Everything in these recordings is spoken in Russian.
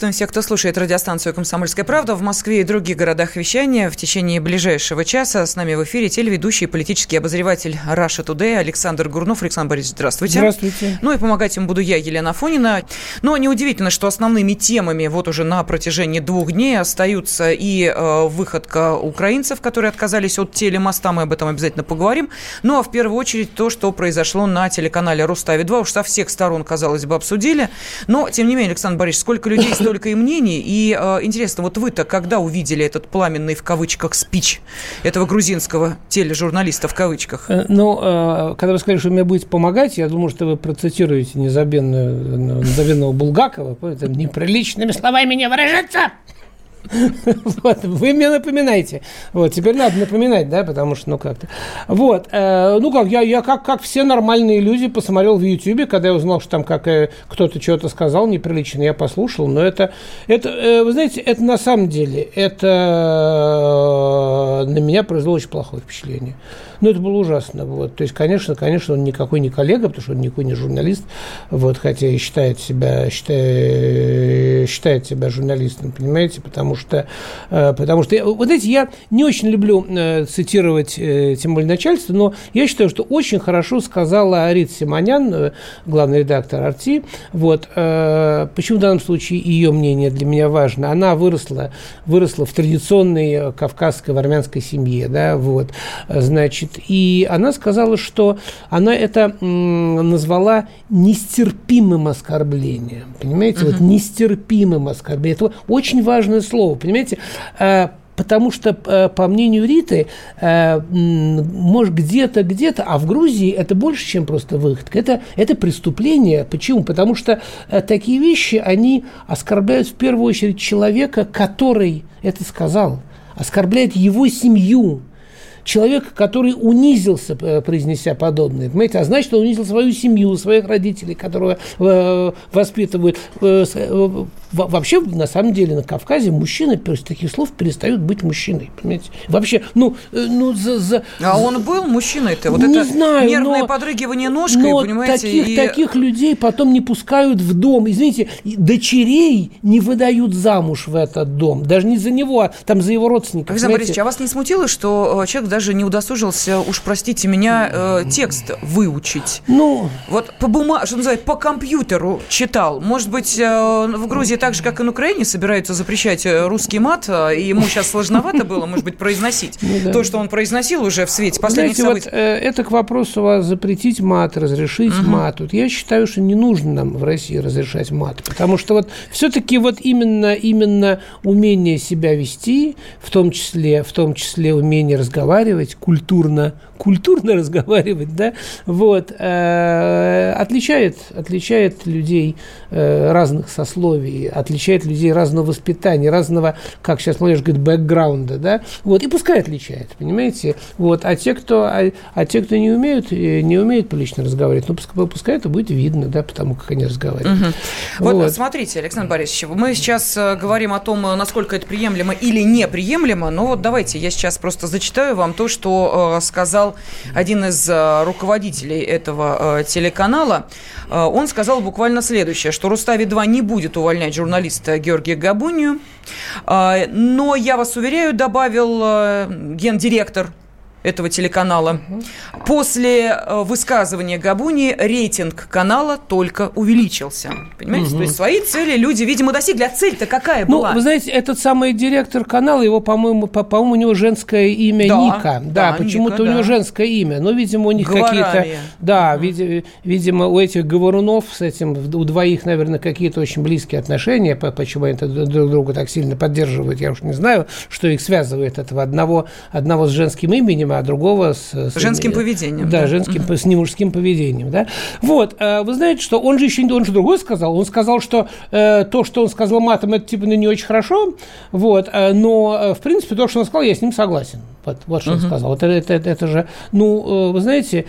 Приветствуем всех, кто слушает радиостанцию «Комсомольская правда» в Москве и других городах вещания. В течение ближайшего часа с нами в эфире телеведущий и политический обозреватель Раша Тудей Александр Гурнов. Александр Борисович, здравствуйте. Здравствуйте. Ну и помогать им буду я, Елена Фонина. Но неудивительно, что основными темами вот уже на протяжении двух дней остаются и э, выходка украинцев, которые отказались от телемоста, мы об этом обязательно поговорим. Ну а в первую очередь то, что произошло на телеканале «Рустави-2». Уж со всех сторон, казалось бы, обсудили. Но, тем не менее, Александр Борисович, сколько людей, столько и мнений. И э, интересно, вот вы-то когда увидели этот пламенный в кавычках спич этого грузинского тележурналиста в кавычках? Э, ну, э, когда вы сказали, что мне будете помогать, я думаю, что вы процитируете незабвенную, незабвенного Булгакова, неприличными словами не выражаться. Вот, вы мне напоминаете. Вот, теперь надо напоминать, да, потому что, ну, как-то. Вот, э, ну, как, я, я как, как все нормальные люди посмотрел в Ютьюбе, когда я узнал, что там как э, кто-то что-то сказал неприлично, я послушал, но это, это э, вы знаете, это на самом деле, это э, на меня произвело очень плохое впечатление. Ну, это было ужасно. Вот. То есть, конечно, конечно, он никакой не коллега, потому что он никакой не журналист, вот, хотя и считает себя, считает, считает себя журналистом, понимаете, потому что, э, потому что, вот знаете, я не очень люблю э, цитировать, э, тем более начальство, но я считаю, что очень хорошо сказала Рита Симонян, главный редактор «Арти», вот, почему в данном случае ее мнение для меня важно. Она выросла, выросла в традиционной кавказской, в армянской семье, да, вот, Значит, и она сказала, что она это назвала нестерпимым оскорблением. Понимаете, uh-huh. вот нестерпимым оскорблением. Это очень важное слово, понимаете? А, потому что, э, по мнению Риты, э, может, где-то, где-то, а в Грузии это больше, чем просто выходка. Это, это преступление. Почему? Потому что э, такие вещи, они оскорбляют в первую очередь человека, который это сказал. Оскорбляет его семью, человек, который унизился, э, произнеся подобное, понимаете, а значит, он унизил свою семью, своих родителей, которые э, воспитывают. Э, э, вообще, на самом деле, на Кавказе мужчины после таких слов перестают быть мужчиной, понимаете? Вообще, ну, э, ну за, за... А он был мужчиной-то? Вот не это знаю, нервное но, подрыгивание ножкой, но понимаете? Таких, и... таких людей потом не пускают в дом. Извините, дочерей не выдают замуж в этот дом. Даже не за него, а там за его родственников. Александр Борисович, а вас не смутило, что человек даже не удосужился, уж простите меня, э, текст выучить. Ну, вот по бумаге, что называется, по компьютеру читал. Может быть, э, в Грузии так же, как и на Украине, собираются запрещать э, русский мат, э, и ему сейчас сложновато было, может быть, произносить ну, то, что он произносил уже в свете последних событий. Э, это к вопросу вас запретить мат, разрешить мат. Вот я считаю, что не нужно нам в России разрешать мат, потому что вот все-таки вот именно, именно умение себя вести, в том числе, в том числе умение разговаривать, культурно, культурно разговаривать, да, вот, э, отличает, отличает людей э, разных сословий, отличает людей разного воспитания, разного, как сейчас молодежь говорит, бэкграунда, да, вот, и пускай отличает, понимаете, вот, а те, кто, а, а те, кто не умеют, э, не умеют публично разговаривать, ну, пускай, пускай это будет видно, да, потому как они разговаривают. Угу. Вот, вот, смотрите, Александр Борисович, мы сейчас говорим о том, насколько это приемлемо или неприемлемо, но вот давайте я сейчас просто зачитаю вам то, что что э, сказал один из э, руководителей этого э, телеканала. Он сказал буквально следующее, что Рустави-2 не будет увольнять журналиста Георгия Габунию. Но я вас уверяю, добавил гендиректор этого телеканала. После э, высказывания Габуни рейтинг канала только увеличился. Понимаете? Угу. То есть свои цели люди, видимо, достигли. А цель-то какая ну, была? вы знаете, этот самый директор канала, его, по-моему, по- по-моему, у него женское имя да, Ника. Да, да почему-то Ника, у него да. женское имя. Но, видимо, у них какие-то... Да, угу. види- видимо, у этих говорунов с этим, у двоих, наверное, какие-то очень близкие отношения. Почему они друг друга так сильно поддерживают, я уж не знаю, что их связывает этого одного, одного с женским именем, а другого с... с женским поведением. Да, да. женским, угу. с немужским поведением, да. Вот, э, вы знаете, что он же еще, он же другой сказал, он сказал, что э, то, что он сказал матом, это типа ну, не очень хорошо, вот, э, но, э, в принципе, то, что он сказал, я с ним согласен. Вот, вот что uh-huh. он сказал. Это, это, это, это же, ну, вы знаете,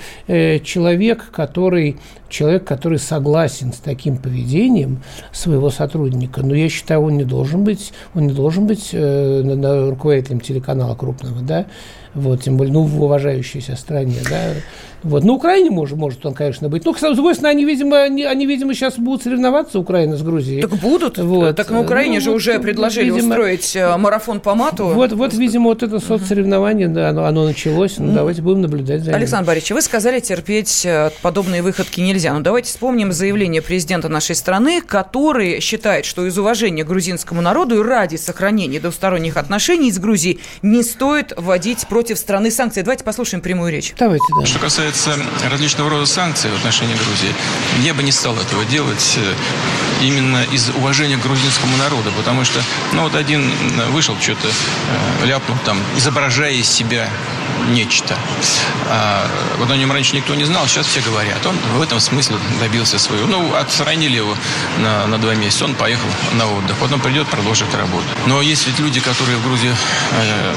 человек, который, человек, который согласен с таким поведением своего сотрудника, ну, я считаю, он не должен быть, он не должен быть э, руководителем телеканала крупного, да, вот, тем более, ну, в уважающейся стране, да, вот. На Украине может, может он, конечно, быть. Ну, с другой стороны, они, видимо, они, они, видимо, сейчас будут соревноваться, Украина с Грузией. Так будут. Вот. Так на Украине ну, же уже предложили видимо, устроить э, марафон по мату. Вот, вот видимо, вот это соцсоревнование, да, оно, оно началось. Ну, давайте будем наблюдать за Александр Борисович, вы сказали, терпеть э, подобные выходки нельзя. Ну, давайте вспомним заявление президента нашей страны, который считает, что из уважения к грузинскому народу и ради сохранения двусторонних отношений с Грузией не стоит вводить против страны санкции. Давайте послушаем прямую речь. Давайте, да. Что касается касается различного рода санкций в отношении Грузии, я бы не стал этого делать э, именно из уважения к грузинскому народу, потому что, ну, вот один вышел, что-то э, ляпнул там, изображая из себя нечто. А, вот о нем раньше никто не знал, сейчас все говорят. Он в этом смысле добился своего. Ну, отстранили его на, на два месяца, он поехал на отдых. Потом придет, продолжит работу. Но есть ведь люди, которые в Грузии э,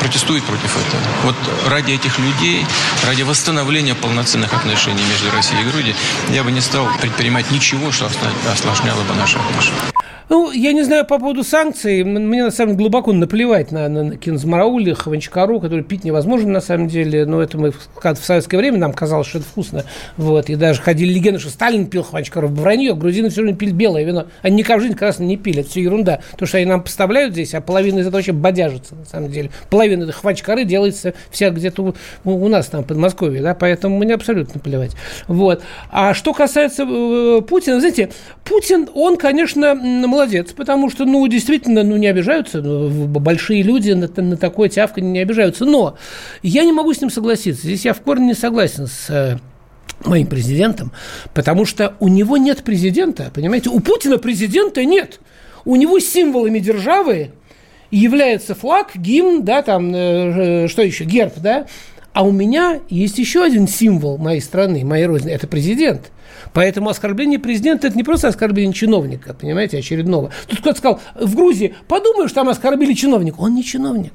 протестуют против этого. Вот ради этих людей, ради восстановления полноценных отношений между Россией и Грузией, я бы не стал предпринимать ничего, что осложняло бы наши отношения. Ну, я не знаю по поводу санкций. Мне, на самом деле, глубоко наплевать на, на, на Кинзмараули, Хованчкару, который пить невозможно, на самом деле. Но это мы в, в советское время нам казалось, что это вкусно. Вот. И даже ходили легенды, что Сталин пил Хованчкару а грузины все время пили белое вино. Они никак в жизни красное не пили. Это все ерунда. То, что они нам поставляют здесь, а половина из этого вообще бодяжится, на самом деле. Половина этой Хованчкары делается вся где-то у, у нас там, в Подмосковье, да, поэтому мне абсолютно плевать. Вот. А что касается э, Путина, знаете, Путин, он, конечно, молодец, потому что, ну, действительно, ну, не обижаются, ну, большие люди на, на такое тявканье не обижаются. Но я не могу с ним согласиться. Здесь я в корне не согласен с э, моим президентом, потому что у него нет президента, понимаете? У Путина президента нет. У него символами державы является флаг, гимн, да, там, э, что еще, герб, да, а у меня есть еще один символ моей страны, моей родины, это президент. Поэтому оскорбление президента – это не просто оскорбление чиновника, понимаете, очередного. Тут кто-то сказал, в Грузии, подумаешь, там оскорбили чиновника. Он не чиновник.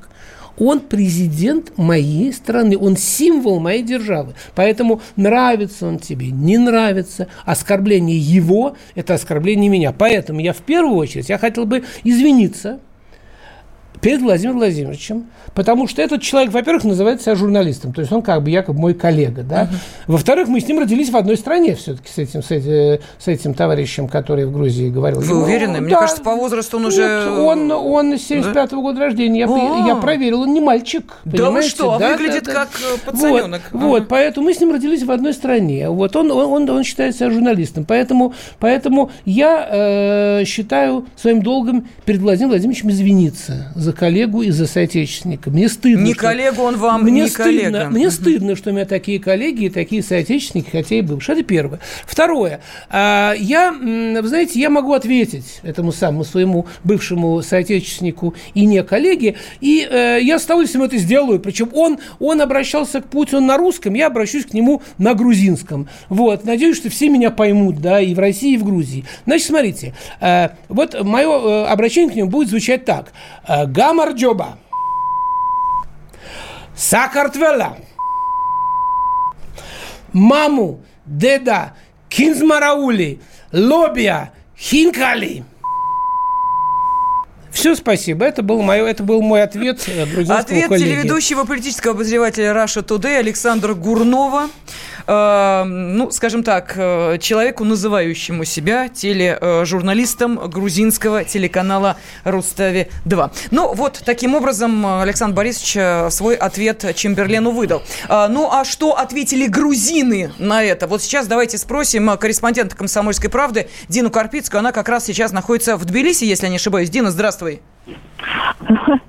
Он президент моей страны, он символ моей державы. Поэтому нравится он тебе, не нравится. Оскорбление его – это оскорбление меня. Поэтому я в первую очередь, я хотел бы извиниться перед Владимиром Владимировичем, потому что этот человек, во-первых, называет себя журналистом, то есть он как бы якобы мой коллега, да. Uh-huh. Во-вторых, мы с ним родились в одной стране все-таки с этим, с, этим, с этим товарищем, который в Грузии говорил. Вы Ему, уверены? Мне кажется, по возрасту он уже... Он, он 75-го да? года рождения, я, я проверил, он не мальчик, Да вы что, да, выглядит да, как да. пацаненок. Вот, uh-huh. вот, поэтому мы с ним родились в одной стране, вот он, он, он, он считает себя журналистом, поэтому, поэтому я э, считаю своим долгом перед Владимиром Владимировичем извиниться за коллегу и за соотечественника. Мне стыдно. Не что... коллегу он вам, мне не стыдно, коллега. Мне стыдно, что у меня такие коллеги и такие соотечественники, хотя и бывшие. Это первое. Второе. А, я, вы знаете, я могу ответить этому самому своему бывшему соотечественнику и не коллеге, и э, я с удовольствием это сделаю. Причем он, он обращался к Путину на русском, я обращусь к нему на грузинском. Вот. Надеюсь, что все меня поймут, да, и в России, и в Грузии. Значит, смотрите, э, вот мое э, обращение к нему будет звучать так. Гамарджоба. Сакартвела. Маму, деда, кинзмараули, лобия, хинкали. Все, спасибо. Это был, мой, это был мой ответ Ответ коллеги. телеведущего политического обозревателя Раша Today Александра Гурнова. Э, ну, скажем так, э, человеку, называющему себя тележурналистом грузинского телеканала «Рустави-2». Ну, вот таким образом Александр Борисович э, свой ответ Чемберлену выдал. Ну, а что ответили грузины на это? Вот сейчас давайте спросим корреспондента «Комсомольской правды» Дину Карпицкую. Она как раз сейчас находится в Тбилиси, если я не ошибаюсь. Дина, здравствуй.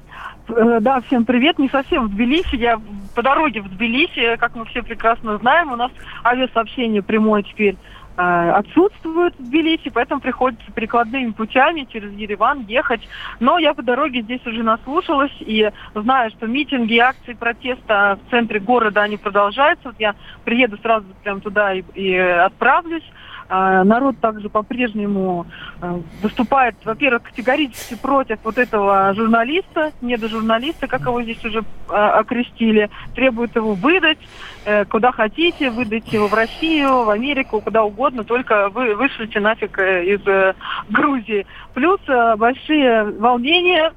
Да, всем привет. Не совсем в Тбилиси. Я по дороге в Тбилиси, как мы все прекрасно знаем, у нас авиасообщение прямое теперь э, отсутствует в Тбилиси, поэтому приходится прикладными путями через Ереван ехать. Но я по дороге здесь уже наслушалась и знаю, что митинги акции протеста в центре города, они продолжаются. Вот я приеду сразу прям туда и, и отправлюсь. А, народ также по-прежнему а, выступает, во-первых, категорически против вот этого журналиста, недожурналиста, как его здесь уже а, окрестили, требует его выдать э, куда хотите, выдать его в Россию, в Америку, куда угодно, только вы вышлите нафиг э, из э, Грузии. Плюс большие волнения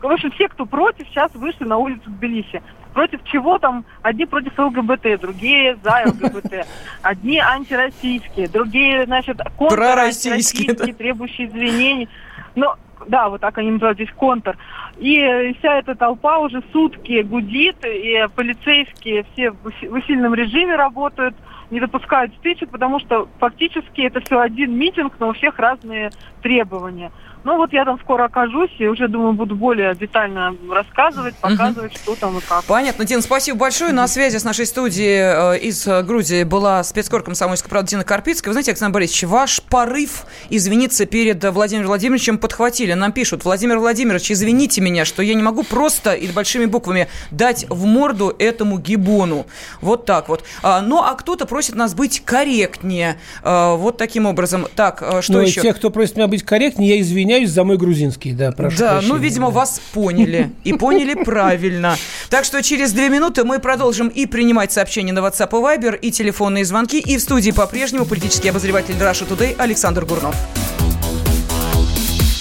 в общем, все, кто против, сейчас вышли на улицу Тбилиси против чего там? Одни против ЛГБТ, другие за ЛГБТ. Одни антироссийские, другие, значит, контрроссийские, да. требующие извинений. Но да, вот так они называют здесь контр. И вся эта толпа уже сутки гудит, и полицейские все в усиленном режиме работают, не допускают стычек, потому что фактически это все один митинг, но у всех разные требования. Ну вот я там скоро окажусь и уже, думаю, буду более детально рассказывать, показывать, угу. что там и как. Понятно. Дин, спасибо большое. На связи с нашей студией э, из Грузии была спецкор комсомольской правды Дина Карпицкая. Вы знаете, Александр Борисович, ваш порыв извиниться перед Владимиром Владимировичем подхватили. Нам пишут, Владимир Владимирович, извините меня, что я не могу просто и большими буквами дать в морду этому гибону. Вот так вот. А, ну, а кто-то просит нас быть корректнее. А, вот таким образом. Так, э, что ну, еще? Те, кто просит меня быть корректнее, я извиняюсь извиняюсь за мой грузинский, да, прошу Да, прощения. ну, видимо, вас поняли. И поняли правильно. Так что через две минуты мы продолжим и принимать сообщения на WhatsApp и Viber, и телефонные звонки. И в студии по-прежнему политический обозреватель Russia Today Александр Гурнов.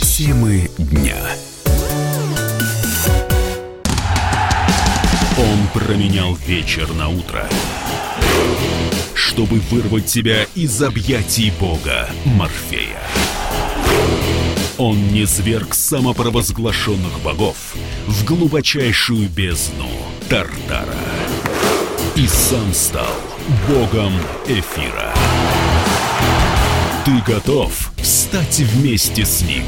Темы дня. Он променял вечер на утро, чтобы вырвать тебя из объятий бога Морфея. Он не зверг самопровозглашенных богов в глубочайшую бездну Тартара. И сам стал богом эфира. Ты готов стать вместе с ним?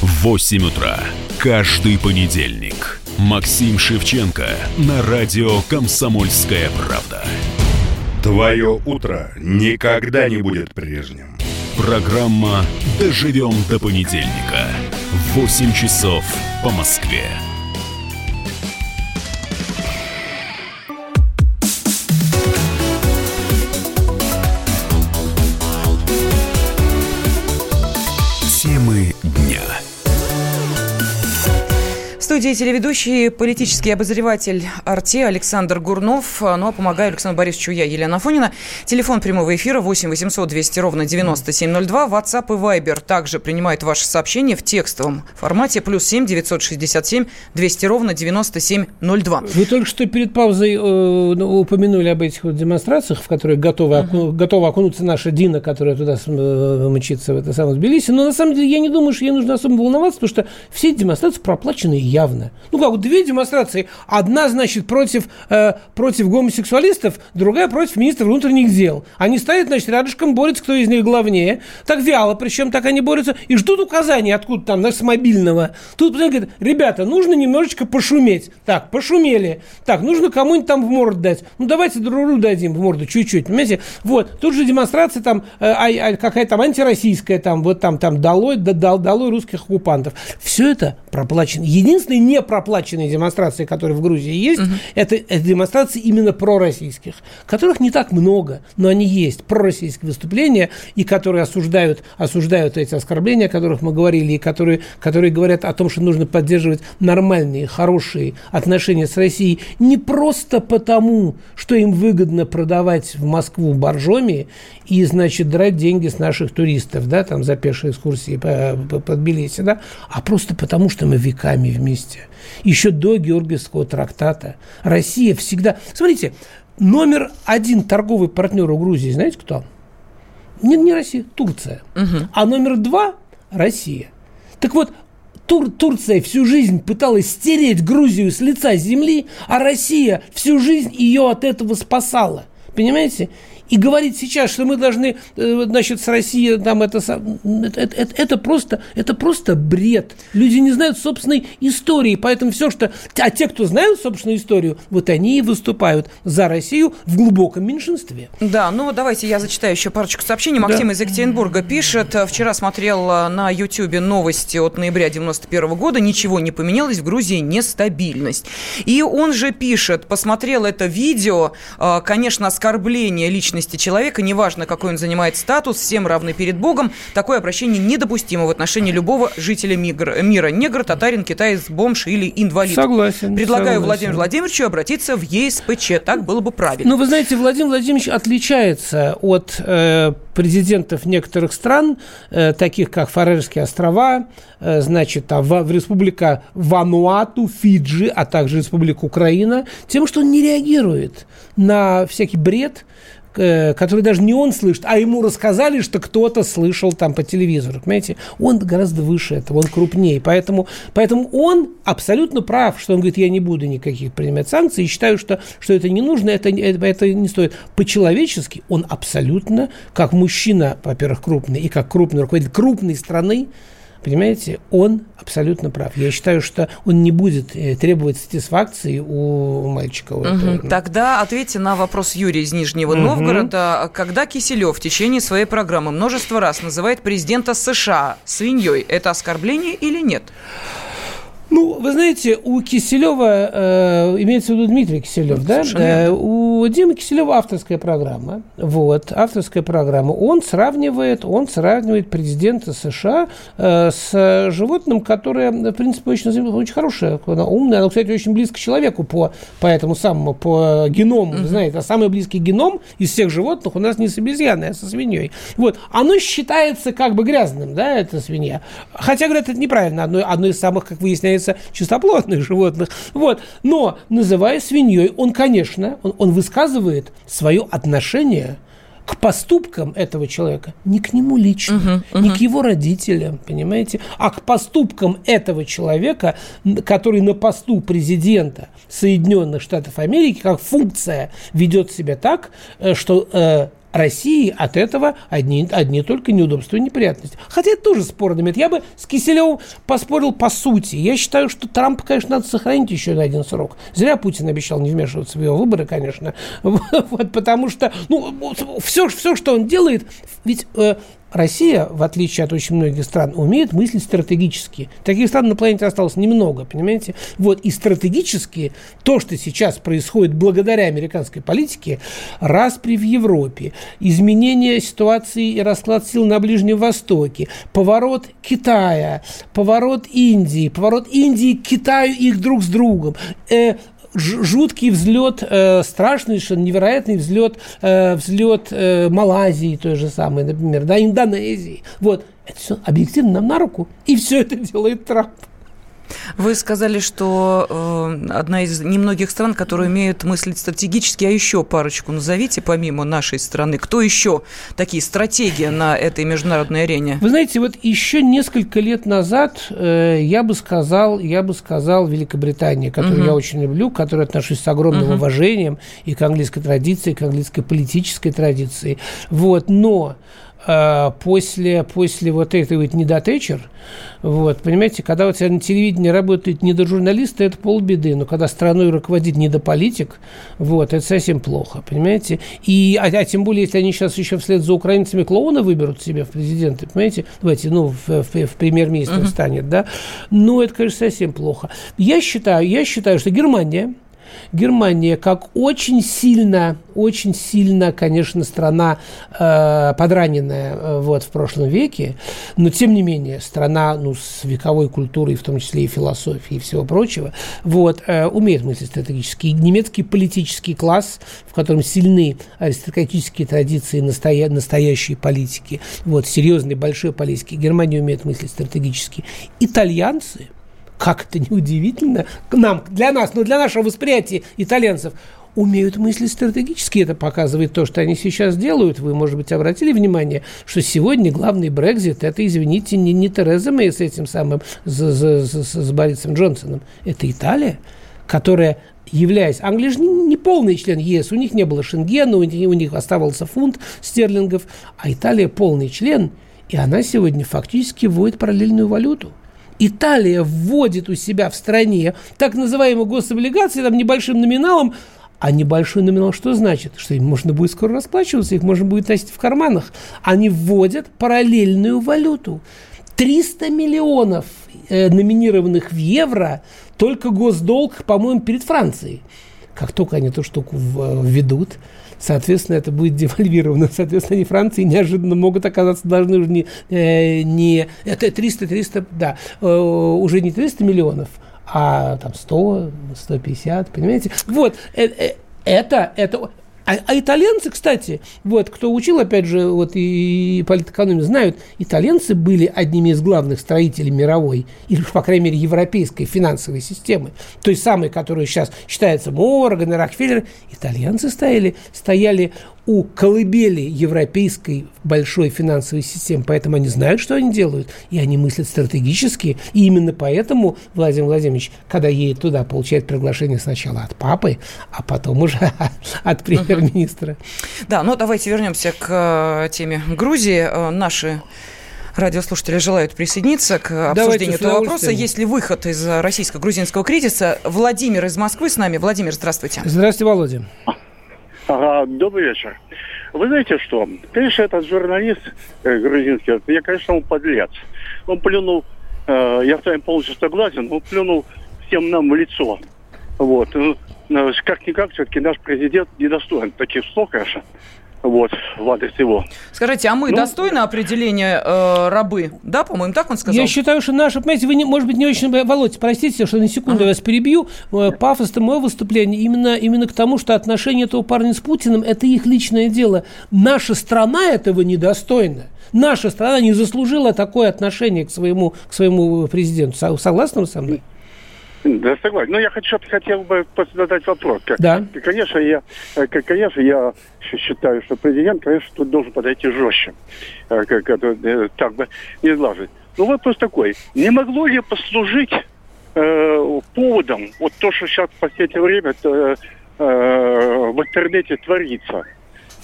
В 8 утра каждый понедельник. Максим Шевченко на радио «Комсомольская правда». Твое утро никогда не будет прежним. Программа «Доживем до понедельника». В 8 часов по Москве. Студии телеведущий, политический обозреватель «Арте» Александр Гурнов. Ну, а помогаю Александру Борисовичу я, Елена Фонина. Телефон прямого эфира 8 800 200 ровно 9702. WhatsApp и Viber также принимают ваши сообщения в текстовом формате. Плюс 7 967 200 ровно 9702. Вы только что перед паузой э, ну, упомянули об этих вот демонстрациях, в которые готовы, uh-huh. оку, готова окунуться наша Дина, которая туда э, мчится в это самое Тбилиси. Но на самом деле я не думаю, что ей нужно особо волноваться, потому что все эти демонстрации проплачены я явно. Ну, как, две демонстрации. Одна, значит, против, э, против гомосексуалистов, другая против министра внутренних дел. Они стоят, значит, рядышком, борются, кто из них главнее. Так вяло, причем так они борются. И ждут указаний откуда там, с мобильного. Тут говорят, ребята, нужно немножечко пошуметь. Так, пошумели. Так, нужно кому-нибудь там в морду дать. Ну, давайте другу дадим в морду чуть-чуть, понимаете? Вот, тут же демонстрация там, э, а, а, какая там антироссийская, там, вот там, там, долой, да, долой русских оккупантов. Все это проплачено. Единственное, единственные не проплаченные демонстрации, которые в Грузии есть, угу. это, это демонстрации именно пророссийских, которых не так много, но они есть. Пророссийские выступления, и которые осуждают, осуждают эти оскорбления, о которых мы говорили, и которые, которые говорят о том, что нужно поддерживать нормальные, хорошие отношения с Россией не просто потому, что им выгодно продавать в Москву боржоми и, значит, драть деньги с наших туристов, да, там за пешие экскурсии по, по, по Тбилиси, да, а просто потому, что мы веками вместе. Еще до Георгиевского трактата Россия всегда... Смотрите, номер один торговый партнер у Грузии, знаете кто? Не, не Россия, Турция. Угу. А номер два – Россия. Так вот, Тур, Турция всю жизнь пыталась стереть Грузию с лица земли, а Россия всю жизнь ее от этого спасала. Понимаете? И говорить сейчас, что мы должны, э, значит, с Россией там это, это, это, это, просто, это просто бред. Люди не знают собственной истории, поэтому все, что... А те, кто знают собственную историю, вот они и выступают за Россию в глубоком меньшинстве. Да, ну давайте я зачитаю еще парочку сообщений. Максим да. из Екатеринбурга пишет, вчера смотрел э, на YouTube новости от ноября 91 года, ничего не поменялось, в Грузии нестабильность. И он же пишет, посмотрел это видео, э, конечно, оскорбление лично личности человека, неважно, какой он занимает статус, всем равны перед Богом. Такое обращение недопустимо в отношении любого жителя мира. Негр, татарин, китаец, бомж или инвалид. Согласен. Предлагаю согласен. Владимиру Владимировичу обратиться в ЕСПЧ. Так было бы правильно. Ну, вы знаете, Владимир Владимирович отличается от э, президентов некоторых стран, э, таких как Фарерские острова, э, значит, а в, в республика Вануату, Фиджи, а также республика Украина, тем, что он не реагирует на всякий бред, который даже не он слышит, а ему рассказали, что кто-то слышал там по телевизору. Понимаете? Он гораздо выше этого, он крупнее. Поэтому, поэтому он абсолютно прав, что он говорит, я не буду никаких принимать санкций, и считаю, что, что это не нужно, это, это, это не стоит. По-человечески он абсолютно, как мужчина, во-первых, крупный, и как крупный руководитель крупной страны, Понимаете, он абсолютно прав. Я считаю, что он не будет э, требовать сатисфакции у мальчика. Угу. Тогда ответьте на вопрос Юрия из Нижнего угу. Новгорода. Когда Киселев в течение своей программы множество раз называет президента США свиньей, это оскорбление или нет? Ну, вы знаете, у Киселева, э, имеется в виду Дмитрий Киселев, да? Э, у Димы Киселева авторская программа. Вот, авторская программа. Он сравнивает, он сравнивает президента США э, с животным, которое, в принципе, очень, очень хорошее, оно умное. Оно, кстати, очень близко человеку по, по этому самому, по геному. Вы знаете, а самый близкий геном из всех животных у нас не с обезьяной, а со свиньей. Вот, оно считается как бы грязным, да, эта свинья. Хотя, говорят, это неправильно. Одно, одно из самых, как выясняется, является чистоплотных животных. Вот. Но, называя свиньей, он, конечно, он, он высказывает свое отношение к поступкам этого человека, не к нему лично, uh-huh, uh-huh. не к его родителям, понимаете, а к поступкам этого человека, который на посту президента Соединенных Штатов Америки, как функция ведет себя так, э, что э, России от этого одни, одни только неудобства и неприятности. Хотя это тоже спорный момент. Я бы с Киселевым поспорил по сути. Я считаю, что Трампа, конечно, надо сохранить еще на один срок. Зря Путин обещал не вмешиваться в его выборы, конечно. Вот, потому что ну, все, все, что он делает, ведь э, Россия, в отличие от очень многих стран, умеет мыслить стратегически. Таких стран на планете осталось немного, понимаете? Вот, и стратегически то, что сейчас происходит благодаря американской политике, распри в Европе, изменение ситуации и расклад сил на Ближнем Востоке, поворот Китая, поворот Индии, поворот Индии к Китаю их друг с другом, э, жуткий взлет, э, страшный, невероятный взлет, э, взлет э, Малайзии той же самой, например, да, Индонезии. Вот. Это все объективно нам на руку. И все это делает Трамп. Вы сказали, что э, одна из немногих стран, которые умеют мыслить стратегически, а еще парочку назовите, помимо нашей страны. Кто еще такие стратегии на этой международной арене? Вы знаете, вот еще несколько лет назад э, я бы сказал, я бы сказал Великобритания, которую угу. я очень люблю, к которой отношусь с огромным угу. уважением и к английской традиции, и к английской политической традиции. Вот, но после, после вот этой вот недотечер, вот, понимаете, когда у тебя на телевидении работает недожурналисты, это полбеды, но когда страной руководит недополитик, вот, это совсем плохо, понимаете, и, а, а тем более, если они сейчас еще вслед за украинцами клоуна выберут себе в президенты, понимаете, давайте, ну, в, в, в премьер-министр uh-huh. станет, да, ну, это, конечно, совсем плохо. Я считаю, я считаю, что Германия, Германия как очень сильно, очень сильно, конечно, страна э, подраненная э, вот, в прошлом веке, но тем не менее страна ну, с вековой культурой, в том числе и философией и всего прочего, вот, э, умеет мыслить стратегически. И немецкий политический класс, в котором сильны аристократические традиции настоя настоящей политики, вот, серьезной большой политики, Германия умеет мыслить стратегически. Итальянцы – как это неудивительно, нам, для нас, но для нашего восприятия итальянцев, умеют мыслить стратегически. Это показывает то, что они сейчас делают. Вы, может быть, обратили внимание, что сегодня главный Брекзит – это, извините, не, не Тереза Мэй с этим самым, с, с, с, с Борисом Джонсоном. Это Италия, которая являясь... Англия же не, не полный член ЕС, у них не было Шенгена, у них, у них оставался фунт стерлингов, а Италия полный член, и она сегодня фактически вводит параллельную валюту – Италия вводит у себя в стране так называемые гособлигации там небольшим номиналом, а небольшой номинал что значит? Что им можно будет скоро расплачиваться, их можно будет носить в карманах. Они вводят параллельную валюту. 300 миллионов э, номинированных в евро только госдолг, по-моему, перед Францией. Как только они эту штуку введут, соответственно, это будет девальвировано. Соответственно, они Франции неожиданно могут оказаться должны уже не, э, не это 300-300, да, э, уже не 300 миллионов, а там 100, 150, понимаете? Вот, э, это, это а, а итальянцы, кстати, вот, кто учил, опять же, вот и, и политэкономию, знают, итальянцы были одними из главных строителей мировой, или, по крайней мере, европейской финансовой системы, той самой, которая сейчас считается Морган и Рокфеллер. Итальянцы стояли, стояли у колыбели европейской большой финансовой системы, поэтому они знают, что они делают, и они мыслят стратегически, и именно поэтому Владимир Владимирович, когда едет туда, получает приглашение сначала от папы, а потом уже от премьер-министра. Да, ну давайте вернемся к э, теме Грузии. Э, наши радиослушатели желают присоединиться к обсуждению этого вопроса. Есть ли выход из российско-грузинского кризиса? Владимир из Москвы с нами. Владимир, здравствуйте. Здравствуйте, Володя. Ага, добрый вечер. Вы знаете что? Конечно, этот журналист э, грузинский, я, конечно, он подлец. Он плюнул, э, я с вами полностью согласен, он плюнул всем нам в лицо. Вот. Ну, э, как-никак, все-таки наш президент недостоин таких слов, конечно вот, в адрес его. Скажите, а мы ну, достойны определения э, рабы? Да, по-моему, так он сказал? Я считаю, что наше, понимаете, вы, не, может быть, не очень... Володь, простите, что на секунду ага. я вас перебью. Э, пафос мое выступление именно, именно к тому, что отношения этого парня с Путиным – это их личное дело. Наша страна этого недостойна. Наша страна не заслужила такое отношение к своему, к своему президенту. Согласны со мной? Да, согласен. Но я хочу, хотел бы задать вопрос. Да. Конечно, я, э, конечно, я считаю, что президент, конечно, тут должен подойти жестче. Э, как, э, так бы не сглаживать. Но вопрос такой. Не могло ли послужить э, поводом вот то, что сейчас в последнее время э, в интернете творится,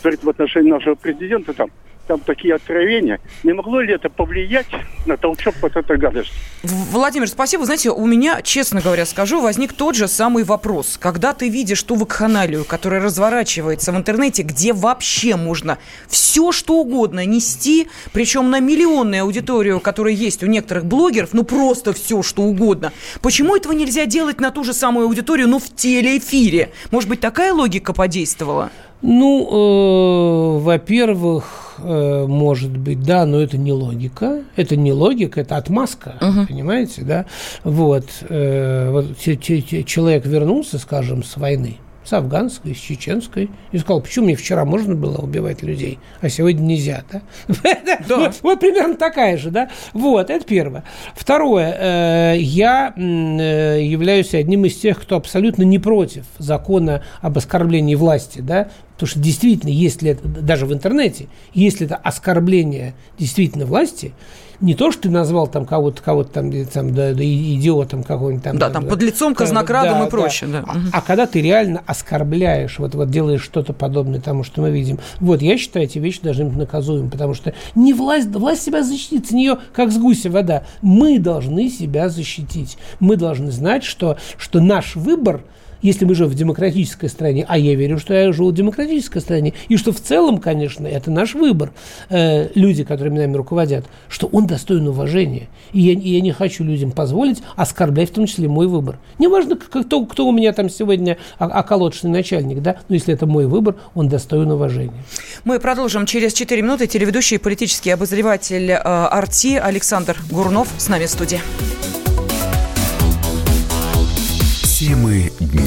творится в отношении нашего президента там, там такие откровения. Не могло ли это повлиять на толчок вот этой гадости? Владимир, спасибо. Знаете, у меня, честно говоря, скажу, возник тот же самый вопрос. Когда ты видишь ту вакханалию, которая разворачивается в интернете, где вообще можно все, что угодно нести, причем на миллионную аудиторию, которая есть у некоторых блогеров, ну просто все, что угодно. Почему этого нельзя делать на ту же самую аудиторию, но ну, в телеэфире? Может быть, такая логика подействовала? Ну, э, во-первых, э, может быть, да, но это не логика. Это не логика, это отмазка, угу. понимаете, да? Вот, э, вот человек вернулся, скажем, с войны – с афганской, с чеченской. И сказал, почему мне вчера можно было убивать людей, а сегодня нельзя, да? да. Вот, примерно такая же, да? Вот, это первое. Второе, э, я э, являюсь одним из тех, кто абсолютно не против закона об оскорблении власти, да? Потому что действительно, если это, даже в интернете, если это оскорбление действительно власти, не то, что ты назвал там кого-то, кого-то там, там да, да, идиотом какой-нибудь там. Да, там, под лицом, казнокрадом да, и прочее. Да. Да. А, а когда ты реально оскорбляешь, вот, вот делаешь что-то подобное тому, что мы видим, вот я считаю, эти вещи должны быть наказуемы, потому что не власть, власть себя защитит, с нее как с гуся вода. Мы должны себя защитить. Мы должны знать, что, что наш выбор – если мы живем в демократической стране, а я верю, что я живу в демократической стране, и что в целом, конечно, это наш выбор, э, люди, которыми нами руководят, что он достоин уважения. И я, и я не хочу людям позволить оскорблять в том числе мой выбор. Неважно, кто, кто у меня там сегодня околоточный начальник, да, но если это мой выбор, он достоин уважения. Мы продолжим через 4 минуты. Телеведущий и политический обозреватель э, Арти Александр Гурнов с нами в студии. Темы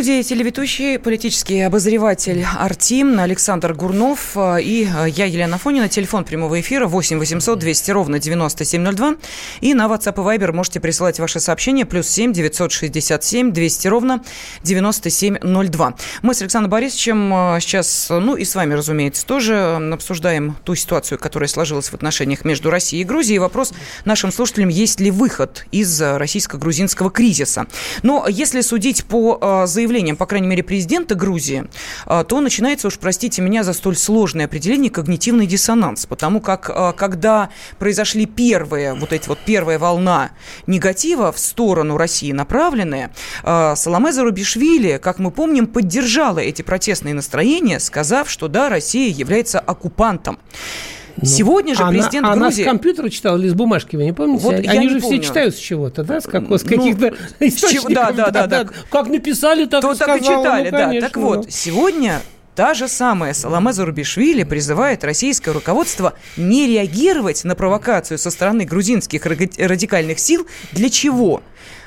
Студии телеведущий, политический обозреватель Артим Александр Гурнов э, и э, я, Елена Фонина. Телефон прямого эфира 8 800 200 ровно 9702. И на WhatsApp и Viber можете присылать ваши сообщения. Плюс 7 967 200 ровно 9702. Мы с Александром Борисовичем э, сейчас, ну и с вами, разумеется, тоже обсуждаем ту ситуацию, которая сложилась в отношениях между Россией и Грузией. вопрос нашим слушателям, есть ли выход из российско-грузинского кризиса. Но если судить по заявлением, по крайней мере, президента Грузии, а, то начинается, уж простите меня за столь сложное определение, когнитивный диссонанс. Потому как, а, когда произошли первые, вот эти вот первая волна негатива в сторону России направленная, а, Саламе Зарубишвили, как мы помним, поддержала эти протестные настроения, сказав, что да, Россия является оккупантом. Ну, Сегодня же президент она, Грузии... Она с компьютера читала или с бумажки, вы не помните? Вот Они же помню. все читают с чего-то, да? С, как, с каких-то ну, источников. Да, да, да, да. Как написали, так То и сказала. так и читали, ну, конечно, да. Так вот, сегодня Та же самая Саламе Зарубишвили призывает российское руководство не реагировать на провокацию со стороны грузинских радикальных сил. Для чего?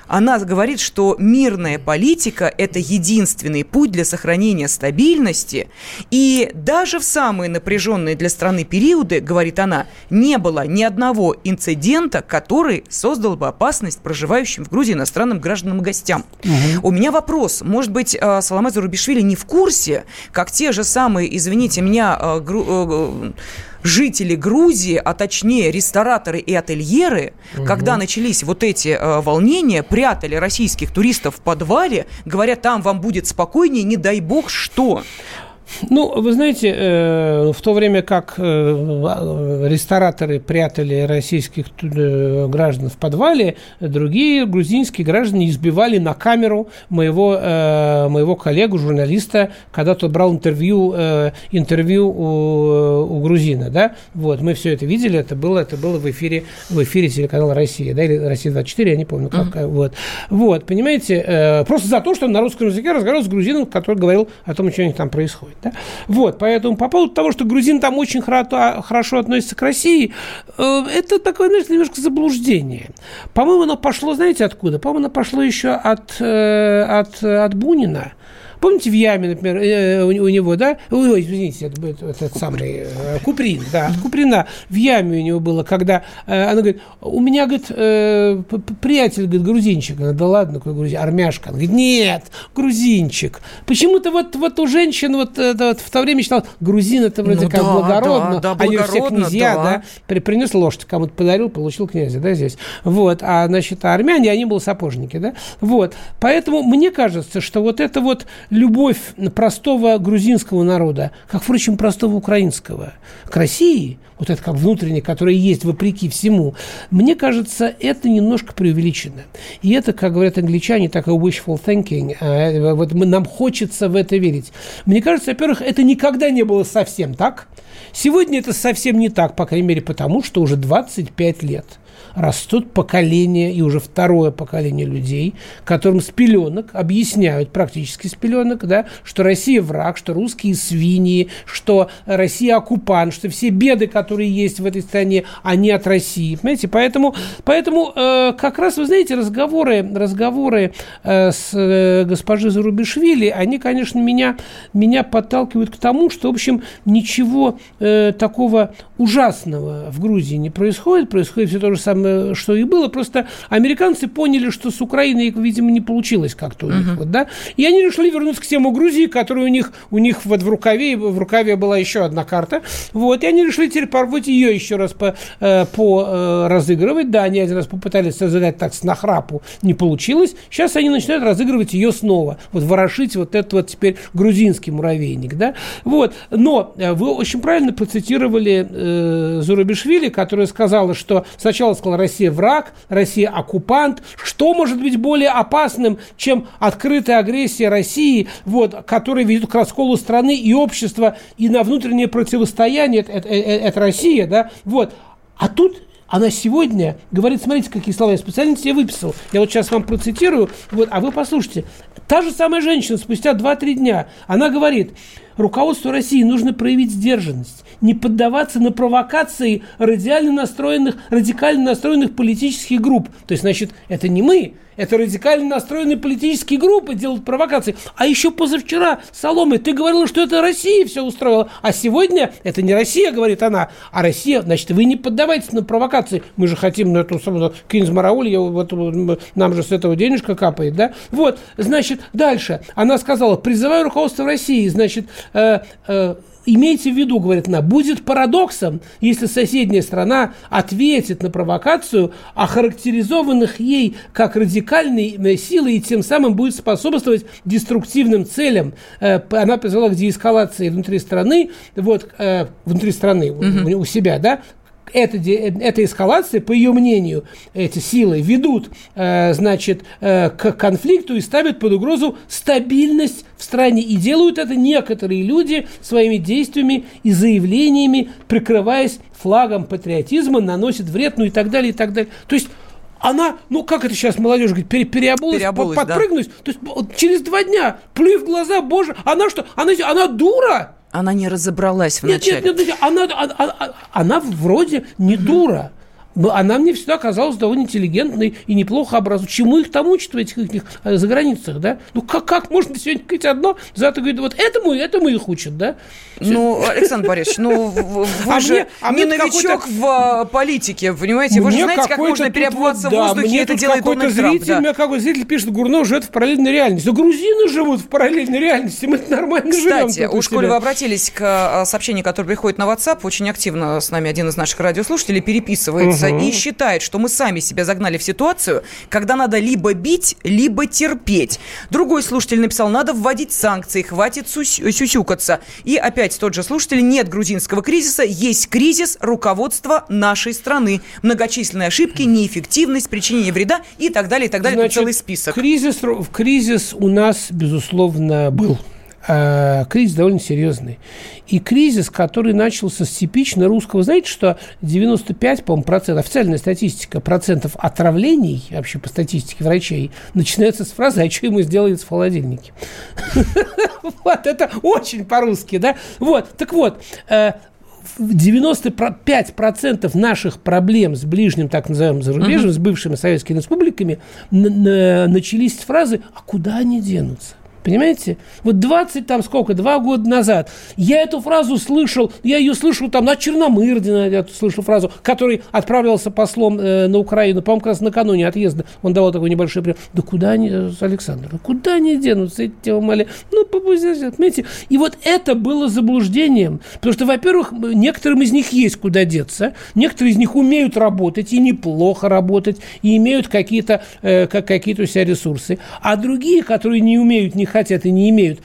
Она говорит, что мирная политика – это единственный путь для сохранения стабильности. И даже в самые напряженные для страны периоды, говорит она, не было ни одного инцидента, который создал бы опасность проживающим в Грузии иностранным гражданам и гостям. Угу. У меня вопрос. Может быть, э, Саламе Зарубишвили не в курсе, как те же самые, извините меня, э, э, жители Грузии, а точнее рестораторы и ательеры, угу. когда начались вот эти э, волнения, прятали российских туристов в подвале, говоря, там вам будет спокойнее, не дай бог что. Ну, вы знаете, э, в то время как э, рестораторы прятали российских э, граждан в подвале, другие грузинские граждане избивали на камеру моего, моего коллегу, журналиста, когда тот брал интервью, интервью у, у грузина, да, вот, мы все это видели, это было, это было в эфире, в эфире телеканала «Россия», да, или «Россия-24», я не помню, как, mm-hmm. вот, вот, понимаете, просто за то, что на русском языке разговаривал с грузином, который говорил о том, что у них там происходит. Да? Вот, поэтому по поводу того, что грузин там очень хорошо, относится к России, э, это такое, знаете, немножко заблуждение. По-моему, оно пошло, знаете, откуда? По-моему, оно пошло еще от, э, от, от Бунина. Помните, в яме, например, э, у, у него, да? Ой, извините, это, это, этот самый э, Куприн, да, от Куприна в яме у него было, когда э, она говорит, у меня, говорит, э, приятель, говорит, грузинчик. Она, да ладно, какой грузин, армяшка. Она говорит, нет, грузинчик. Почему-то вот, вот у женщин вот, это, вот в то время считал, грузин это вроде ну, как да, благородно, да, да, они все князья, да, да при, принес лошадь, кому-то подарил, получил князя, да, здесь. Вот, а, значит, армяне, они были сапожники, да, вот. Поэтому мне кажется, что вот это вот любовь простого грузинского народа, как, впрочем, простого украинского, к России, вот это как внутреннее, которое есть вопреки всему, мне кажется, это немножко преувеличено. И это, как говорят англичане, такое wishful thinking. А, вот нам хочется в это верить. Мне кажется, во-первых, это никогда не было совсем так. Сегодня это совсем не так, по крайней мере, потому что уже 25 лет – растут поколения и уже второе поколение людей, которым с пеленок объясняют, практически с пеленок, да, что Россия враг, что русские свиньи, что Россия оккупант, что все беды, которые есть в этой стране, они от России. Понимаете? Поэтому, поэтому э, как раз, вы знаете, разговоры, разговоры э, с э, госпожей Зарубишвили, они, конечно, меня, меня подталкивают к тому, что, в общем, ничего э, такого ужасного в Грузии не происходит. Происходит все то же самое Э, что и было. Просто американцы поняли, что с Украиной, видимо, не получилось как-то у них. Uh-huh. Вот, да? И они решили вернуться к тему Грузии, которая у них, у них вот в рукаве, в рукаве была еще одна карта. Вот, и они решили теперь попробовать ее еще раз по, э, по э, разыгрывать. Да, они один раз попытались создать так с нахрапу, не получилось. Сейчас они начинают разыгрывать ее снова. Вот ворошить вот этот вот теперь грузинский муравейник. Да? Вот. Но вы очень правильно процитировали э, Зурабишвили, которая сказала, что сначала сказала, Россия враг, Россия оккупант. Что может быть более опасным, чем открытая агрессия России, вот, которая ведет к расколу страны и общества, и на внутреннее противостояние, это, это, это Россия, да, вот. А тут она сегодня говорит, смотрите, какие слова я специально себе выписал. Я вот сейчас вам процитирую, вот, а вы послушайте. Та же самая женщина спустя 2-3 дня, она говорит, руководству России нужно проявить сдержанность, не поддаваться на провокации радикально настроенных, радикально настроенных политических групп. То есть, значит, это не мы, это радикально настроенные политические группы делают провокации. А еще позавчера, Соломы, ты говорила, что это Россия все устроила. А сегодня это не Россия, говорит она, а Россия. Значит, вы не поддавайтесь на провокации. Мы же хотим на эту самую Кинз Марауль, вот, нам же с этого денежка капает, да? Вот, значит, дальше. Она сказала, призываю руководство России, значит, э, э, имейте в виду, говорит она, будет парадоксом, если соседняя страна ответит на провокацию, охарактеризованных ей как радикальной э, силой и тем самым будет способствовать деструктивным целям. Э, она призвала к деэскалации внутри страны, вот, э, внутри страны, угу. у себя, да, эта, эта эскалация, по ее мнению, эти силы ведут, э, значит, э, к конфликту и ставят под угрозу стабильность в стране. И делают это некоторые люди своими действиями и заявлениями, прикрываясь флагом патриотизма, наносят вред, ну и так далее, и так далее. То есть она, ну как это сейчас молодежь говорит, пере, переобулась, переобулась подпрыгнуть. Да. То есть через два дня, плюй в глаза, боже, она что, она, она дура? Она не разобралась вначале. Нет, нет, нет, нет она, она, она, она вроде не дура. Она мне всегда казалась довольно интеллигентной и неплохо образованной. Чему их там учат в этих их э, заграницах, да? Ну, как, как можно сегодня говорить одно, завтра говорить, вот этому, этому их учат, да? Ну, Александр Борисович, ну, вы а же мне, а не новичок в а, политике, понимаете? Вы же знаете, как можно переобуваться вот, в воздухе, да, и это делает Дональд зритель, Трамп. Мне какой зритель пишет, Гурно живет в параллельной реальности. Но грузины живут в параллельной реальности, мы нормально Кстати, живем. Кстати, уж коли вы обратились к а, сообщению, которое приходит на WhatsApp, очень активно с нами один из наших радиослушателей переписывается угу. и считает, что мы сами себя загнали в ситуацию, когда надо либо бить, либо терпеть. Другой слушатель написал, надо вводить санкции, хватит сюсюкаться. И опять тот же слушатель, нет грузинского кризиса, есть кризис руководства нашей страны. Многочисленные ошибки, неэффективность, причинение вреда и так далее, и так далее. Значит, целый список. Кризис, кризис у нас, безусловно, был. А, кризис довольно серьезный. И кризис, который начался с типично русского, знаете, что 95, по-моему, процентов, официальная статистика, процентов отравлений, вообще по статистике врачей, начинается с фразы «А что ему сделали в холодильнике?» Вот, это очень по-русски, да? Вот, так вот, 95% э, наших проблем с ближним, так называемым зарубежьем, uh-huh. с бывшими советскими республиками, начались с фразы «А куда они денутся?» Понимаете? Вот 20 там сколько, два года назад я эту фразу слышал, я ее слышал там на Черномырдина, я слышал фразу, который отправился послом э, на Украину, по-моему, как раз накануне отъезда, он давал такой небольшой пример. Да куда они, э, Александр, куда они денутся, эти умали? Ну, понимаете? И вот это было заблуждением, потому что, во-первых, некоторым из них есть куда деться, некоторые из них умеют работать и неплохо работать, и имеют какие-то э, какие-то у себя ресурсы, а другие, которые не умеют ни хотят и не имеют.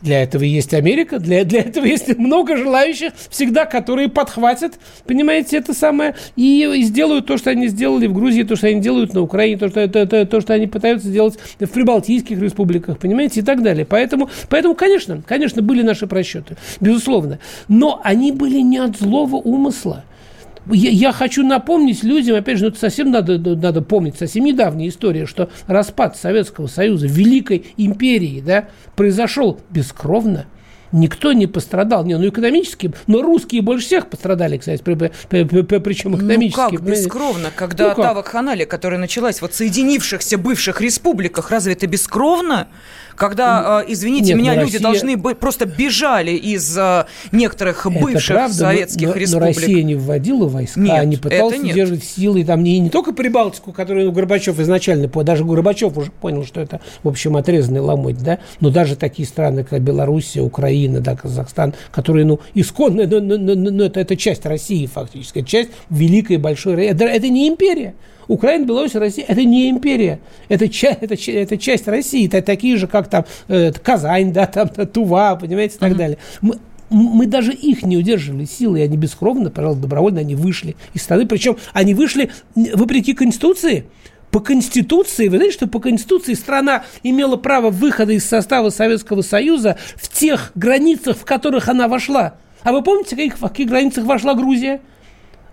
Для этого есть Америка, для, для этого есть много желающих всегда, которые подхватят, понимаете, это самое, и, и сделают то, что они сделали в Грузии, то, что они делают на Украине, то, что, это, это, то, что они пытаются делать в прибалтийских республиках, понимаете, и так далее. Поэтому, поэтому конечно, конечно, были наши просчеты, безусловно. Но они были не от злого умысла я, я хочу напомнить людям, опять же, ну, это совсем надо, надо помнить, совсем недавняя история, что распад Советского Союза, Великой империи, да, произошел бескровно. Никто не пострадал. Не, ну экономически, но русские больше всех пострадали, кстати, при, при, при, при, причем экономически. Ну как бескровно, когда ну, как? та вакханалия, которая началась в соединившихся бывших республиках, разве это бескровно? Когда, э, извините Нет, меня, люди Россия... должны быть просто бежали из э, некоторых бывших правда, советских но, республик. Но Россия не вводила войска, нет, не пыталась держать силы там не, не только Прибалтику, которую Горбачев изначально, даже Горбачев уже понял, что это, в общем, отрезанный ломоть, да, но даже такие страны, как Белоруссия, Украина, да, Казахстан, которые, ну, исконно, ну, ну, ну, ну, это, это часть России фактически, часть великой большой, это, это не империя. Украина, Беларусь, Россия – это не империя. Это, часть, это, это часть России. Это такие же, как там э, Казань, да, там Тува, понимаете, и так uh-huh. далее. Мы, мы даже их не удерживали силы, и они бескровно, пожалуйста, добровольно они вышли из страны. Причем они вышли вопреки Конституции. По Конституции, вы знаете, что по Конституции страна имела право выхода из состава Советского Союза в тех границах, в которых она вошла. А вы помните, в каких, в каких границах вошла Грузия?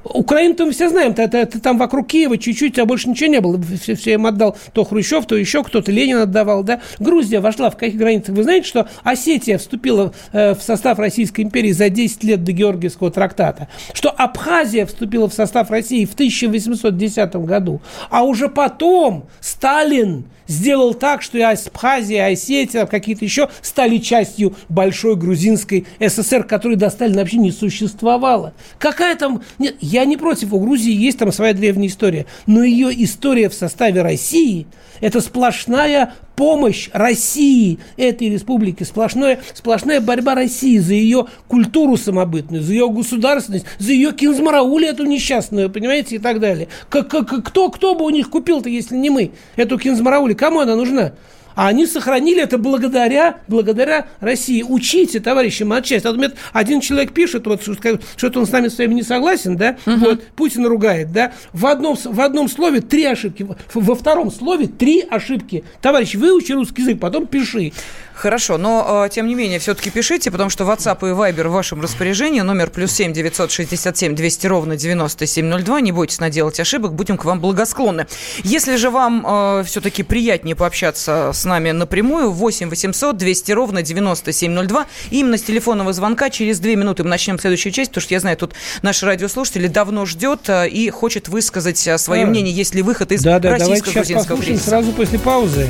Украину-то мы все знаем, ты, ты, ты там вокруг Киева чуть-чуть, тебя больше ничего не было. Все, все им отдал то Хрущев, то еще кто-то, Ленин отдавал, да. Грузия вошла в каких границах? Вы знаете, что Осетия вступила э, в состав Российской империи за 10 лет до Георгиевского трактата? Что Абхазия вступила в состав России в 1810 году? А уже потом Сталин сделал так, что и Абхазия, и Осетия, какие-то еще стали частью большой грузинской СССР, которой до Сталина вообще не существовало. Какая там... Нет, я не против, у Грузии есть там своя древняя история, но ее история в составе России – это сплошная помощь России, этой республики, сплошная, сплошная борьба России за ее культуру самобытную, за ее государственность, за ее кинзмараули эту несчастную, понимаете, и так далее. Как, как, кто, кто бы у них купил-то, если не мы, эту кинзмараули? Кому она нужна? А они сохранили это благодаря, благодаря России. Учите, товарищи матчасть. А вот один человек пишет, вот, что-то он с нами своими не согласен, да, угу. вот, Путин ругает, да, в одном, в одном слове три ошибки, во втором слове три ошибки. Товарищ, выучи русский язык, потом пиши. Хорошо, но, э, тем не менее, все-таки пишите, потому что WhatsApp и Viber в вашем распоряжении. Номер плюс семь девятьсот шестьдесят семь двести ровно девяносто семь ноль два. Не бойтесь наделать ошибок, будем к вам благосклонны. Если же вам э, все-таки приятнее пообщаться с нами напрямую, 8 800 200 ровно 9702. Именно с телефонного звонка через две минуты мы начнем следующую часть, потому что я знаю, тут наши радиослушатели давно ждет э, и хочет высказать свое а, мнение, есть ли выход из да, да, российско-грузинского кризиса. сразу после паузы.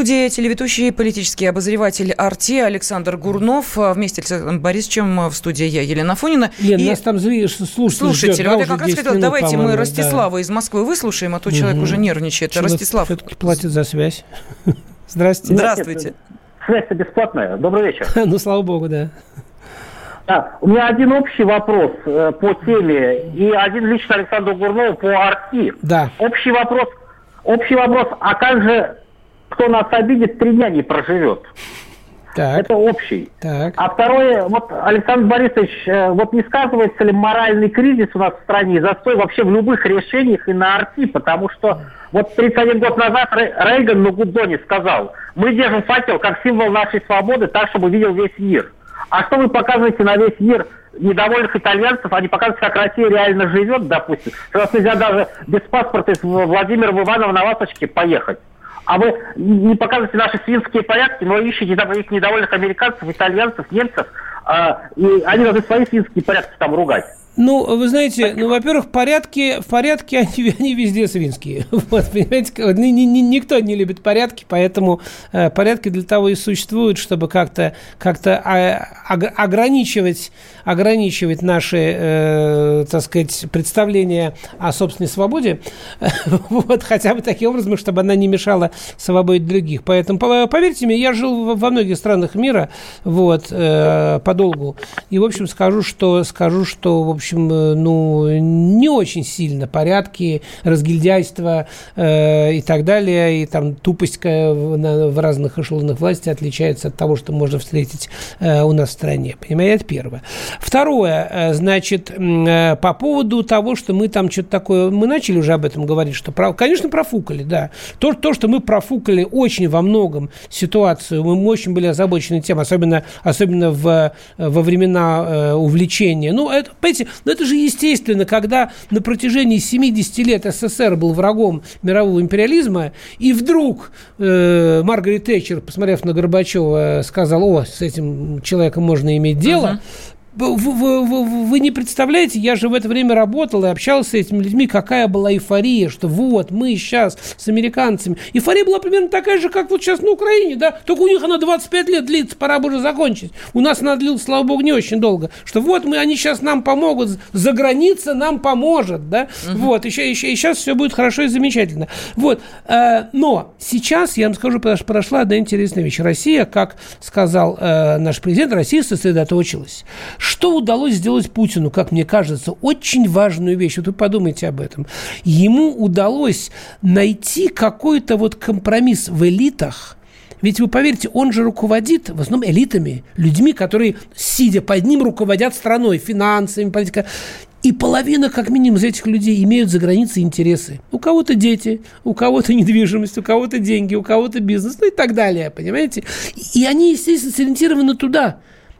Студии телеведущий политический обозреватель «Арти» Александр Гурнов. А вместе с Александром Борисовичем в студии я, Елена Фонина. Лен, и... нас там слушатели Слушатели, ждет, вот я как раз хотела, минут, давайте мы Ростислава да. из Москвы выслушаем, а то человек угу. уже нервничает. Человек Ростислав. все-таки платит за связь. Здравствуйте. Здравствуйте. Связь-то бесплатная. Добрый вечер. ну, слава богу, да. Да, у меня один общий вопрос э, по теме и один лично Александру Гурнову по арти. Да. Общий вопрос, общий вопрос, а как же кто нас обидит, три дня не проживет. Так. Это общий. Так. А второе, вот, Александр Борисович, э, вот не сказывается ли моральный кризис у нас в стране, застой вообще в любых решениях и на арти, потому что вот 31 год назад Рейган на Гудзоне сказал, мы держим факел как символ нашей свободы так, чтобы видел весь мир. А что вы показываете на весь мир недовольных итальянцев, они показывают, как Россия реально живет, допустим. Что нас нельзя даже без паспорта из Владимира Иванова на ласточке поехать а вы не показываете наши свинские порядки, но ищете там их недовольных американцев, итальянцев, немцев, а, и они должны свои свинские порядки там ругать. Ну, вы знаете, ну, во-первых, порядки, в порядке они, они везде свинские. Вот, понимаете, ни, ни, никто не любит порядки, поэтому э, порядки для того и существуют, чтобы как-то как а, ограничивать, ограничивать наши, э, так сказать, представления о собственной свободе, вот, хотя бы таким образом, чтобы она не мешала свободе других. Поэтому, поверьте мне, я жил во многих странах мира, вот, э, подолгу, и, в общем, скажу, что, скажу, что, в общем, э, ну, не очень сильно порядки, разгильдяйство э, и так далее, и там тупость в, на, в разных эшелонах власти отличается от того, что можно встретить э, у нас в стране. Понимаете, первое. Второе, э, значит, э, по поводу того, что мы там что-то такое, мы начали уже об этом говорить, что, про, конечно, профукали, да. То, то, что мы профукали очень во многом ситуацию, мы очень были озабочены тем, особенно, особенно в, во времена э, увлечения. Ну, это, понимаете, Но это же естественно, когда на протяжении 70 лет СССР был врагом мирового империализма, и вдруг э, Маргарет Тэтчер, посмотрев на Горбачева, сказал, о, с этим человеком можно иметь дело, uh-huh вы, вы, вы, вы не представляете, я же в это время работал и общался с этими людьми, какая была эйфория, что вот мы сейчас с американцами. Эйфория была примерно такая же, как вот сейчас на Украине, да, только у них она 25 лет длится, пора бы уже закончить. У нас она длилась, слава богу, не очень долго. Что вот мы, они сейчас нам помогут, за граница нам поможет, да, угу. вот, еще, еще, и сейчас все будет хорошо и замечательно. Вот, э, но сейчас, я вам скажу, прошла одна интересная вещь. Россия, как сказал э, наш президент, Россия сосредоточилась что удалось сделать Путину, как мне кажется, очень важную вещь. Вот вы подумайте об этом. Ему удалось найти какой-то вот компромисс в элитах, ведь вы поверьте, он же руководит в основном элитами, людьми, которые, сидя под ним, руководят страной, финансами, политикой. И половина, как минимум, из этих людей имеют за границей интересы. У кого-то дети, у кого-то недвижимость, у кого-то деньги, у кого-то бизнес, ну и так далее, понимаете? И они, естественно, сориентированы туда.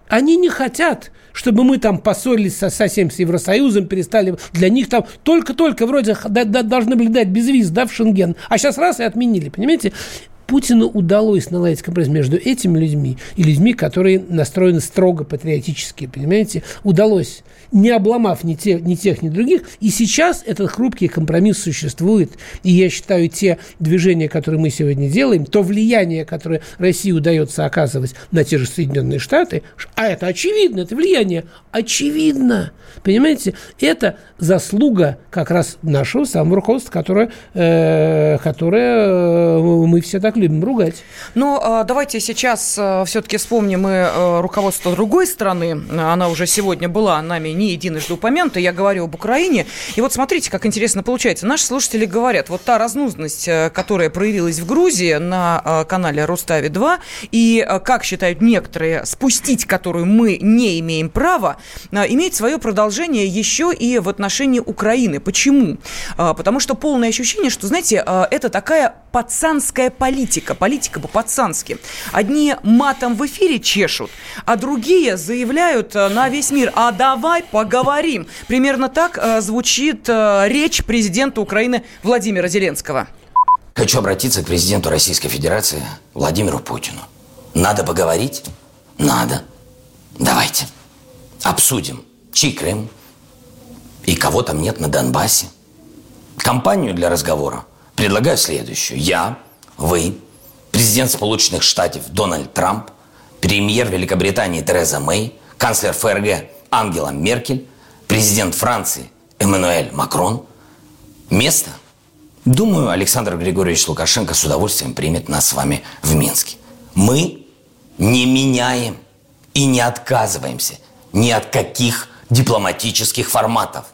Они не хотят чтобы мы там поссорились со, совсем с Евросоюзом, перестали, для них там только-только вроде должны были дать безвиз, да, в Шенген, а сейчас раз и отменили, понимаете? Путину удалось наладить компромисс между этими людьми и людьми, которые настроены строго патриотически, понимаете? Удалось, не обломав ни, те, ни тех, ни других. И сейчас этот хрупкий компромисс существует. И я считаю, те движения, которые мы сегодня делаем, то влияние, которое России удается оказывать на те же Соединенные Штаты, а это очевидно, это влияние очевидно. Понимаете? Это заслуга как раз нашего самого руководства, которое, э, которое э, мы все так любим ругать. Но ну, давайте сейчас э, все-таки вспомним э, руководство другой страны. Она уже сегодня была нами не единожды упомянута. Я говорю об Украине. И вот смотрите, как интересно получается. Наши слушатели говорят, вот та разнузность, которая проявилась в Грузии на канале Рустави-2, и, как считают некоторые, спустить которую мы не имеем права, имеет свое продолжение еще и в отношении Украины. Почему? Потому что полное ощущение, что, знаете, это такая пацанская политика, политика по-пацански. Одни матом в эфире чешут, а другие заявляют э, на весь мир, а давай поговорим. Примерно так звучит речь президента Украины Владимира Зеленского. Хочу обратиться к президенту Российской Федерации Владимиру Путину. Надо поговорить? Надо. Давайте. Обсудим, чей и кого там нет на Донбассе. Компанию для разговора предлагаю следующую. Я, вы, президент Сполученных Штатов Дональд Трамп, премьер Великобритании Тереза Мэй, канцлер ФРГ Ангела Меркель, президент Франции Эммануэль Макрон. Место? Думаю, Александр Григорьевич Лукашенко с удовольствием примет нас с вами в Минске. Мы не меняем и не отказываемся ни от каких дипломатических форматов.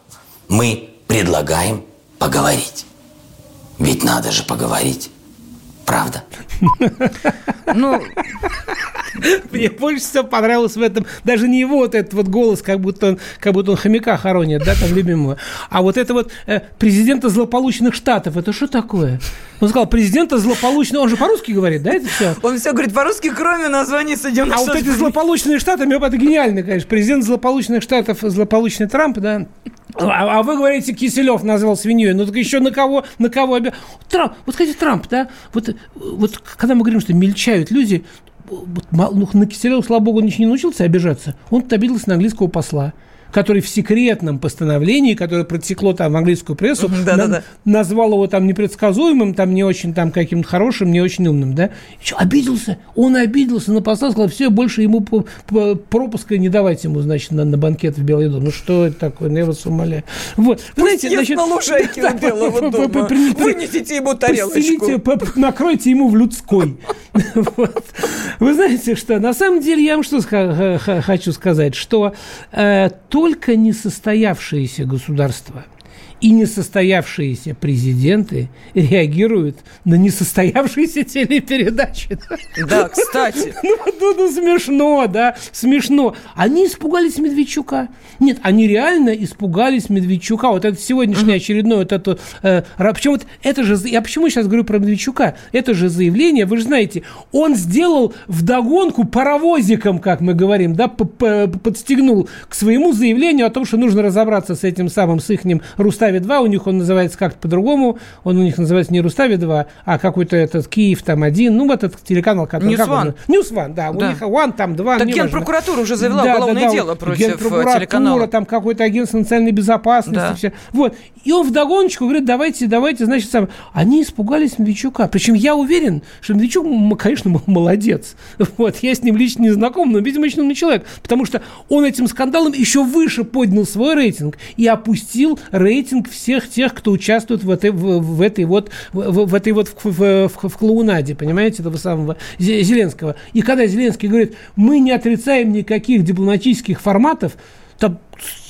Мы предлагаем поговорить. Ведь надо же поговорить. Правда? Ну, мне больше всего понравилось в этом даже не его вот этот вот голос, как будто он, как будто он хомяка хоронит, да, там любимого, а вот это вот э, президента злополучных штатов, это что такое? Он сказал, президента злополучного, он же по-русски говорит, да, это все? Он все говорит по-русски, кроме названия Соединенных Штатов. А вот эти злополучные штаты, это гениально, конечно. Президент злополучных штатов, злополучный Трамп, да, а, а вы говорите, Киселев назвал свиньей. Ну так еще на кого, на кого Трамп, вот скажите, Трамп, да? Вот, вот когда мы говорим, что мельчают люди, вот, ну, на Киселева, слава богу, еще не научился обижаться. Он обиделся на английского посла который в секретном постановлении, которое протекло там в английскую прессу, да, на, да, да. назвал его там непредсказуемым, там не очень там каким-то хорошим, не очень умным, да? Еще обиделся, он обиделся на посла, сказал, все, больше ему пропуска не давайте ему, значит, на, на банкет в Белый дом. Ну что это такое, ну я вас умоляю. Вот. Знаете, значит, на лужайке у Белого дома. Вынесите ему тарелочку. Накройте ему в людской. Вы знаете, что на самом деле я вам что хочу сказать, что э, только несостоявшиеся государства И несостоявшиеся президенты реагируют на несостоявшиеся телепередачи. Да, кстати. Ну, ну, ну, смешно, да, смешно. Они испугались Медведчука. Нет, они реально испугались Медведчука. Вот это сегодняшнее очередное, вот это... Э, почему вот это же... Я почему сейчас говорю про Медведчука? Это же заявление, вы же знаете, он сделал вдогонку паровозиком, как мы говорим, да, подстегнул к своему заявлению о том, что нужно разобраться с этим самым, с ихним Рустави-2. У них он называется как-то по-другому. Он у них называется не Рустави-2, а какой-то этот Киев там один. Ну, вот этот телеканал, который... News One. News One, да. У них One там два. Так Генпрокуратура уже завела да, уголовное да, да, дело против э, телеканала. там какой-то агентство национальной безопасности. Да. Все. Вот. И он вдогоночку говорит, давайте, давайте, значит, сам... Они испугались Медведчука. Причем я уверен, что Медведчук, конечно, молодец. Вот. Я с ним лично не знаком, но, видимо, очень умный человек. Потому что он этим скандалом еще выше поднял свой рейтинг и опустил рейтинг всех тех, кто участвует в этой, в, в этой вот, в, в этой вот в, в, в, в клоунаде, понимаете, этого самого Зеленского. И когда Зеленский говорит, мы не отрицаем никаких дипломатических форматов, там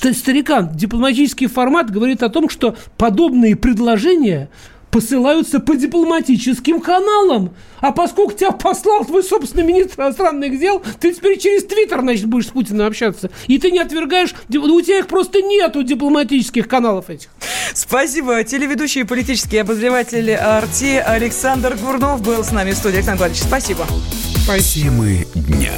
старикан, дипломатический формат говорит о том, что подобные предложения посылаются по дипломатическим каналам. А поскольку тебя послал твой собственный министр иностранных дел, ты теперь через Твиттер, значит, будешь с Путиным общаться. И ты не отвергаешь, у тебя их просто нету дипломатических каналов этих. Спасибо. Телеведущий и политический обозреватель Арти Александр Гурнов был с нами в студии. Александр Владимирович, спасибо. Спасибо. дня.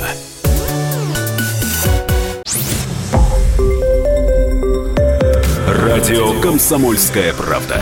Радио «Комсомольская правда».